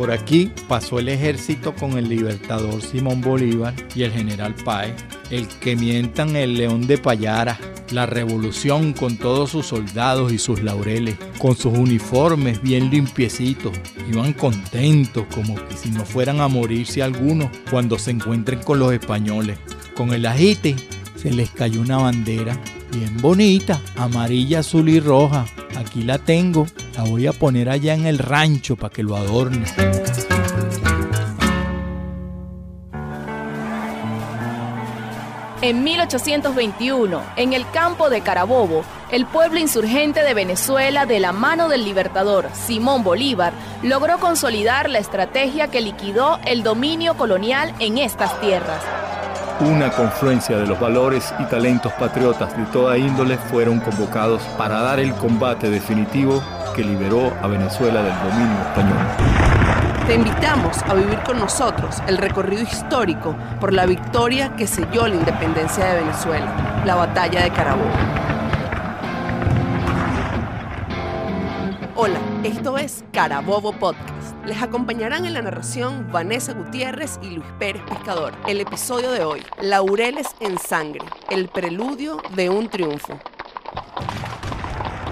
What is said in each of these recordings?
Por aquí pasó el ejército con el libertador Simón Bolívar y el general Páez, el que mientan el león de Payara, la revolución con todos sus soldados y sus laureles, con sus uniformes bien limpiecitos, iban contentos como que si no fueran a morirse algunos cuando se encuentren con los españoles. Con el ajite se les cayó una bandera bien bonita, amarilla, azul y roja. Aquí la tengo, la voy a poner allá en el rancho para que lo adorne. En 1821, en el campo de Carabobo, el pueblo insurgente de Venezuela, de la mano del libertador Simón Bolívar, logró consolidar la estrategia que liquidó el dominio colonial en estas tierras. Una confluencia de los valores y talentos patriotas de toda índole fueron convocados para dar el combate definitivo que liberó a Venezuela del dominio español. Te invitamos a vivir con nosotros el recorrido histórico por la victoria que selló la independencia de Venezuela, la batalla de Carabobo. Hola, esto es Carabobo Podcast. Les acompañarán en la narración Vanessa Gutiérrez y Luis Pérez Pescador. El episodio de hoy, Laureles en Sangre, el preludio de un triunfo.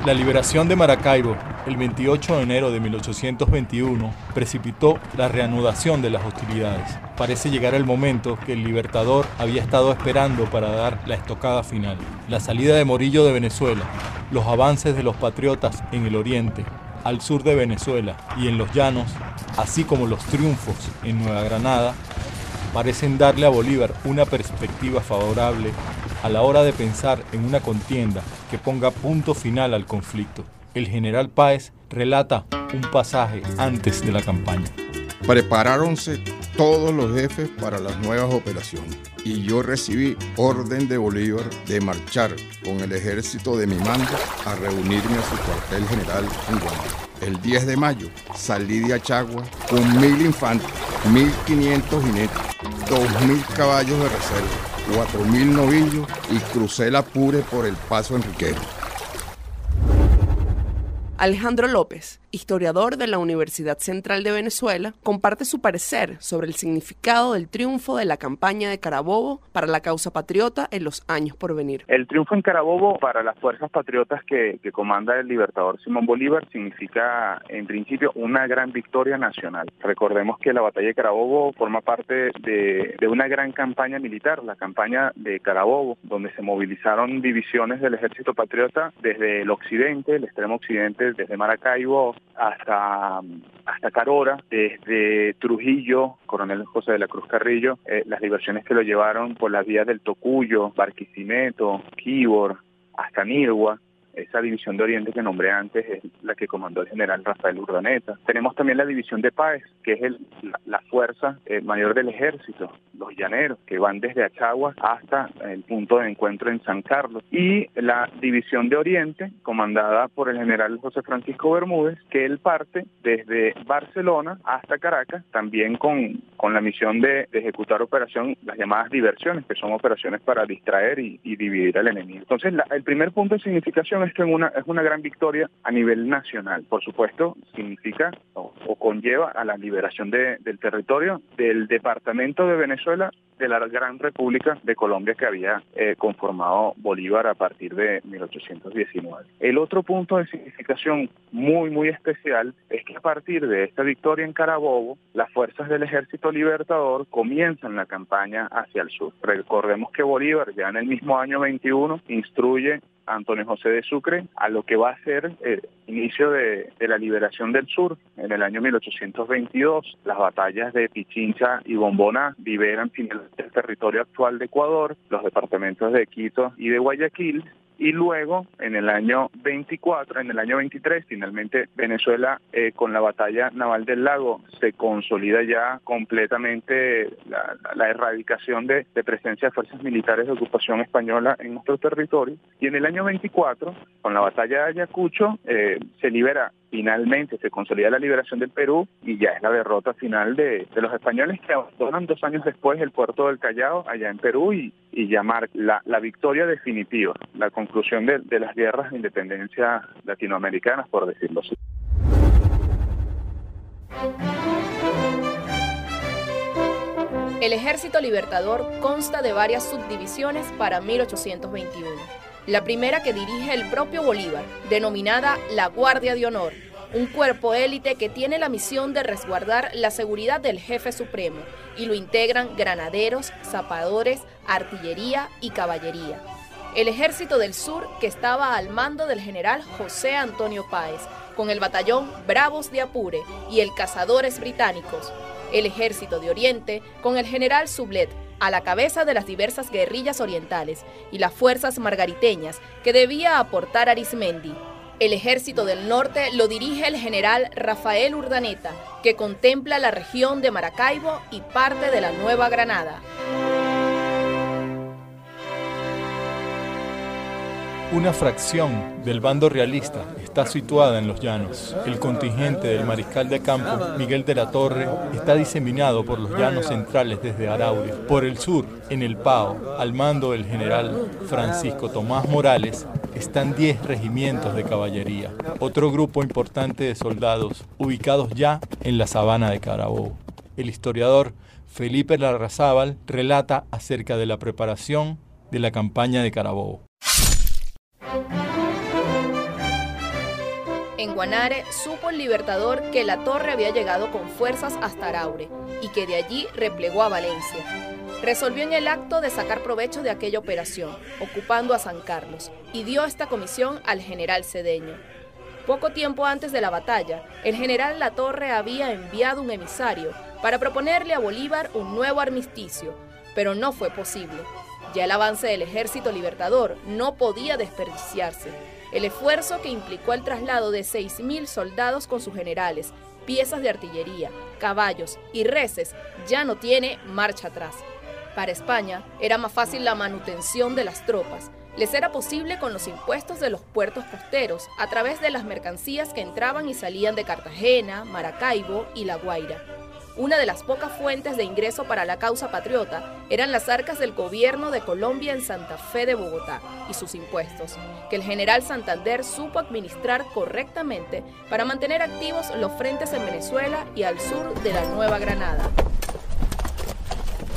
La liberación de Maracaibo, el 28 de enero de 1821, precipitó la reanudación de las hostilidades. Parece llegar el momento que el libertador había estado esperando para dar la estocada final. La salida de Morillo de Venezuela, los avances de los patriotas en el oriente, al sur de Venezuela y en los llanos, así como los triunfos en Nueva Granada, parecen darle a Bolívar una perspectiva favorable a la hora de pensar en una contienda que ponga punto final al conflicto. El general Páez relata un pasaje antes de la campaña. Preparáronse todos los jefes para las nuevas operaciones y yo recibí orden de Bolívar de marchar con el ejército de mi mando a reunirme a su cuartel general en Guanajuato. El 10 de mayo salí de Achagua con mil infantes, 1500 jinetes, 2000 caballos de reserva, 4000 novillos y crucé la Pure por el paso Enriquero. Alejandro López, historiador de la Universidad Central de Venezuela, comparte su parecer sobre el significado del triunfo de la campaña de Carabobo para la causa patriota en los años por venir. El triunfo en Carabobo para las fuerzas patriotas que, comanda el libertador Simón Bolívar significa en principio una gran victoria nacional. Recordemos que la batalla de Carabobo forma parte de, una gran campaña militar, la campaña de Carabobo, donde se movilizaron divisiones del ejército patriota desde el occidente, el extremo occidente desde Maracaibo hasta, hasta Carora, desde Trujillo, Coronel José de la Cruz Carrillo, eh, las diversiones que lo llevaron por las vías del Tocuyo, Barquisimeto, Quibor, hasta Nirgua, esa división de Oriente que nombré antes es la que comandó el general Rafael Urdaneta. Tenemos también la división de Páez, que es el, la, fuerza eh, mayor del ejército, los llaneros, que van desde Achagua hasta el punto de encuentro en San Carlos. Y la división de Oriente, comandada por el general José Francisco Bermúdez, que él parte desde Barcelona hasta Caracas, también con, con la misión de, ejecutar operación, las llamadas diversiones, que son operaciones para distraer y, dividir al enemigo. Entonces, el primer punto de significación esto es una, es una gran victoria a nivel nacional. Por supuesto, significa o, conlleva a la liberación del territorio del departamento de Venezuela de la Gran República de Colombia que había eh, conformado Bolívar a partir de 1819. El otro punto de significación muy, muy especial es que a partir de esta victoria en Carabobo, las fuerzas del Ejército Libertador comienzan la campaña hacia el sur. Recordemos que Bolívar ya en el mismo año 21 instruye Antonio José de Sucre a lo que va a ser el inicio de, la liberación del sur. En el año 1822, las batallas de Pichincha y Bombona liberan finalmente el territorio actual de Ecuador, los departamentos de Quito y de Guayaquil, y luego en el año 24, en el año 23, finalmente Venezuela eh, con la batalla naval del lago se consolida ya completamente la, erradicación de, presencia de fuerzas militares de ocupación española en nuestro territorio. Y en el año 24 con la batalla de Ayacucho eh, se libera finalmente se consolida la liberación del Perú y ya es la derrota final de, los españoles que abandonan dos años después el puerto del Callao allá en Perú y, llamar la, victoria definitiva, la conclusión de las guerras de independencia latinoamericanas, por decirlo así. El Ejército Libertador consta de varias subdivisiones para 1821. La primera que dirige el propio Bolívar, denominada la Guardia de Honor, un cuerpo élite que tiene la misión de resguardar la seguridad del jefe supremo y lo integran granaderos, zapadores, artillería y caballería. El ejército del sur que estaba al mando del general José Antonio Páez, con el batallón Bravos de Apure y el Cazadores Británicos. El ejército de Oriente con el general Sublet a la cabeza de las diversas guerrillas orientales y las fuerzas margariteñas que debía aportar Arismendi, el ejército del norte lo dirige el general Rafael Urdaneta, que contempla la región de Maracaibo y parte de la Nueva Granada. Una fracción del bando realista está situada en los llanos. El contingente del mariscal de campo, Miguel de la Torre, está diseminado por los llanos centrales desde Araure. Por el sur, en el Pao, al mando del general Francisco Tomás Morales, están 10 regimientos de caballería, otro grupo importante de soldados ubicados ya en la sabana de Carabobo. El historiador Felipe Larrazábal relata acerca de la preparación de la campaña de Carabobo. En Guanare supo el libertador que la torre había llegado con fuerzas hasta Araure y que de allí replegó a Valencia. Resolvió en el acto de sacar provecho de aquella operación, ocupando a San Carlos, y dio esta comisión al general Cedeño. Poco tiempo antes de la batalla, el general Latorre había enviado un emisario para proponerle a Bolívar un nuevo armisticio, pero no fue posible. Ya el avance del ejército libertador no podía desperdiciarse. El esfuerzo que implicó el traslado de 6.000 soldados con sus generales, piezas de artillería, caballos y reses ya no tiene marcha atrás. Para España era más fácil la manutención de las tropas. Les era posible con los impuestos de los puertos costeros a través de las mercancías que entraban y salían de Cartagena, Maracaibo y La Guaira. Una de las pocas fuentes de ingreso para la causa patriota eran las arcas del gobierno de Colombia en Santa Fe de Bogotá y sus impuestos, que el general Santander supo administrar correctamente para mantener activos los frentes en Venezuela y al sur de la Nueva Granada.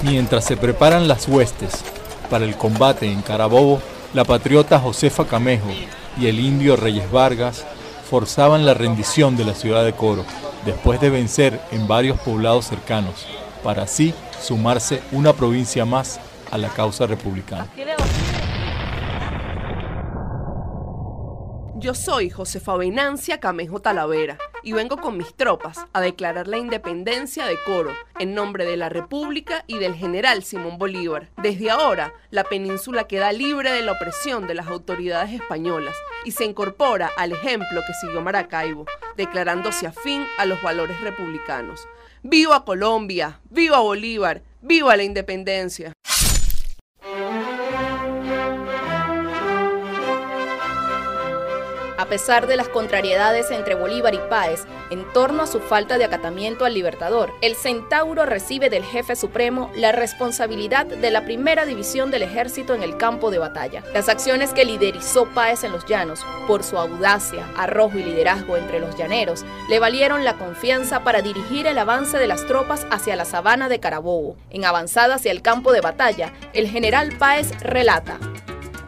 Mientras se preparan las huestes para el combate en Carabobo, la patriota Josefa Camejo y el indio Reyes Vargas forzaban la rendición de la ciudad de Coro después de vencer en varios poblados cercanos, para así sumarse una provincia más a la causa republicana. Yo soy Josefa Venancia Camejo Talavera y vengo con mis tropas a declarar la independencia de Coro en nombre de la República y del general Simón Bolívar. Desde ahora, la península queda libre de la opresión de las autoridades españolas y se incorpora al ejemplo que siguió Maracaibo, declarándose afín a los valores republicanos. ¡Viva Colombia! ¡Viva Bolívar! ¡Viva la independencia! Pesar de las contrariedades entre Bolívar y Páez en torno a su falta de acatamiento al Libertador, el Centauro recibe del jefe supremo la responsabilidad de la primera división del ejército en el campo de batalla. Las acciones que liderizó Páez en los llanos, por su audacia, arrojo y liderazgo entre los llaneros, le valieron la confianza para dirigir el avance de las tropas hacia la sabana de Carabobo. En avanzada hacia el campo de batalla, el general Páez relata.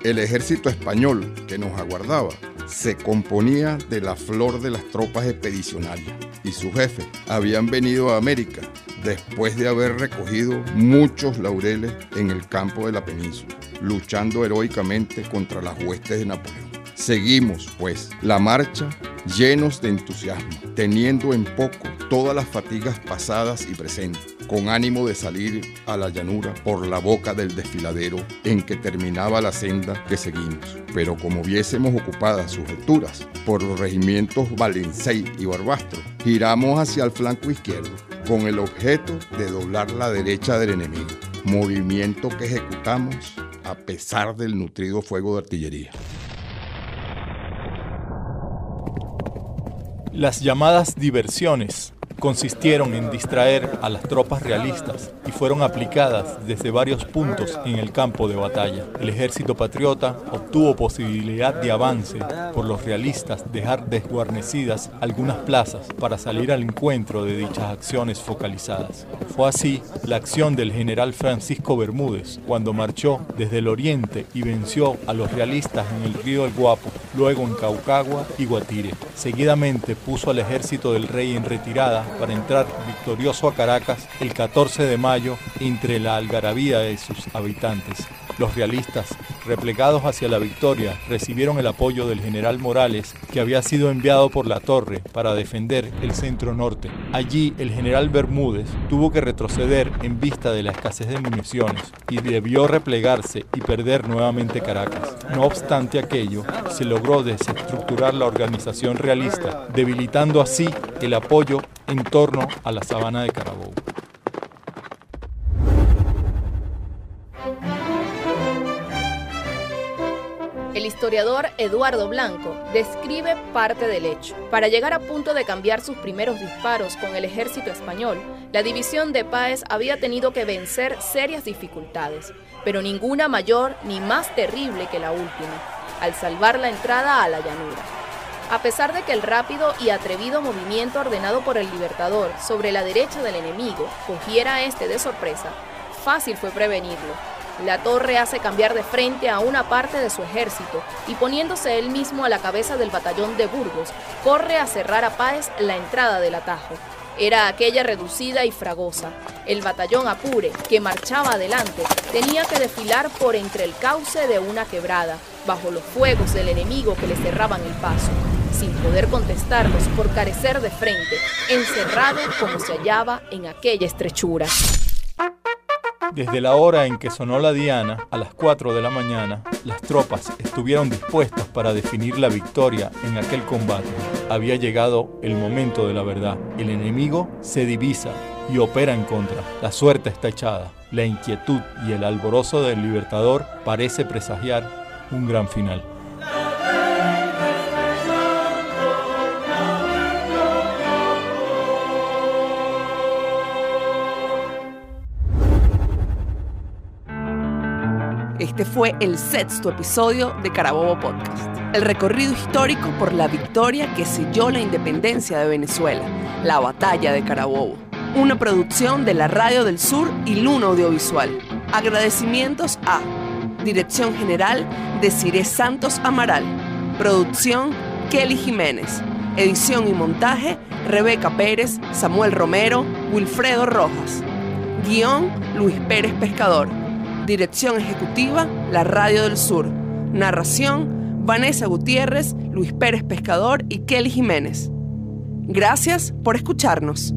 El ejército español que nos aguardaba se componía de la flor de las tropas expedicionarias y su jefe habían venido a América después de haber recogido muchos laureles en el campo de la península, luchando heroicamente contra las huestes de Napoleón. Seguimos, pues, la marcha llenos de entusiasmo, teniendo en poco todas las fatigas pasadas y presentes, con ánimo de salir a la llanura por la boca del desfiladero en que terminaba la senda que seguimos. Pero como viésemos ocupadas sus alturas por los regimientos Valencey y Barbastro, giramos hacia el flanco izquierdo con el objeto de doblar la derecha del enemigo, movimiento que ejecutamos a pesar del nutrido fuego de artillería. Las llamadas diversiones consistieron en distraer a las tropas realistas y fueron aplicadas desde varios puntos en el campo de batalla. El ejército patriota obtuvo posibilidad de avance por los realistas dejar desguarnecidas algunas plazas para salir al encuentro de dichas acciones focalizadas. Fue así la acción del general Francisco Bermúdez cuando marchó desde el oriente y venció a los realistas en el río El Guapo, luego en Caucagua y Guatire. Seguidamente puso al ejército del rey en retirada para entrar victorioso a Caracas el 14 de mayo entre la algarabía de sus habitantes. Los realistas, replegados hacia la victoria, recibieron el apoyo del general Morales, que había sido enviado por la torre para defender el centro norte. Allí el general Bermúdez tuvo que retroceder en vista de la escasez de municiones y debió replegarse y perder nuevamente Caracas. No obstante aquello, se logró desestructurar la organización realista, debilitando así el apoyo en torno a la sabana de Carabobo. El historiador Eduardo Blanco describe parte del hecho. Para llegar a punto de cambiar sus primeros disparos con el ejército español, la división de Páez había tenido que vencer serias dificultades, pero ninguna mayor ni más terrible que la última, al salvar la entrada a la llanura. A pesar de que el rápido y atrevido movimiento ordenado por el Libertador sobre la derecha del enemigo cogiera a este de sorpresa, fácil fue prevenirlo la torre hace cambiar de frente a una parte de su ejército y poniéndose él mismo a la cabeza del batallón de Burgos, corre a cerrar a Páez la entrada del atajo. Era aquella reducida y fragosa. El batallón Apure, que marchaba adelante, tenía que desfilar por entre el cauce de una quebrada, bajo los fuegos del enemigo que le cerraban el paso, sin poder contestarlos por carecer de frente, encerrado como se hallaba en aquella estrechura. Desde la hora en que sonó la diana, a las 4 de la mañana, las tropas estuvieron dispuestas para definir la victoria en aquel combate. Había llegado el momento de la verdad. El enemigo se divisa y opera en contra. La suerte está echada. La inquietud y el alborozo del libertador parece presagiar un gran final. Este fue el sexto episodio de Carabobo Podcast. El recorrido histórico por la victoria que selló la independencia de Venezuela, la batalla de Carabobo. Una producción de la Radio del Sur y Luna Audiovisual. Agradecimientos a Dirección General de Cire Santos Amaral. Producción Kelly Jiménez. Edición y montaje Rebeca Pérez, Samuel Romero, Wilfredo Rojas. Guión Luis Pérez Pescador. Dirección ejecutiva, La Radio del Sur. Narración, Vanessa Gutiérrez, Luis Pérez Pescador y Kelly Jiménez. Gracias por escucharnos.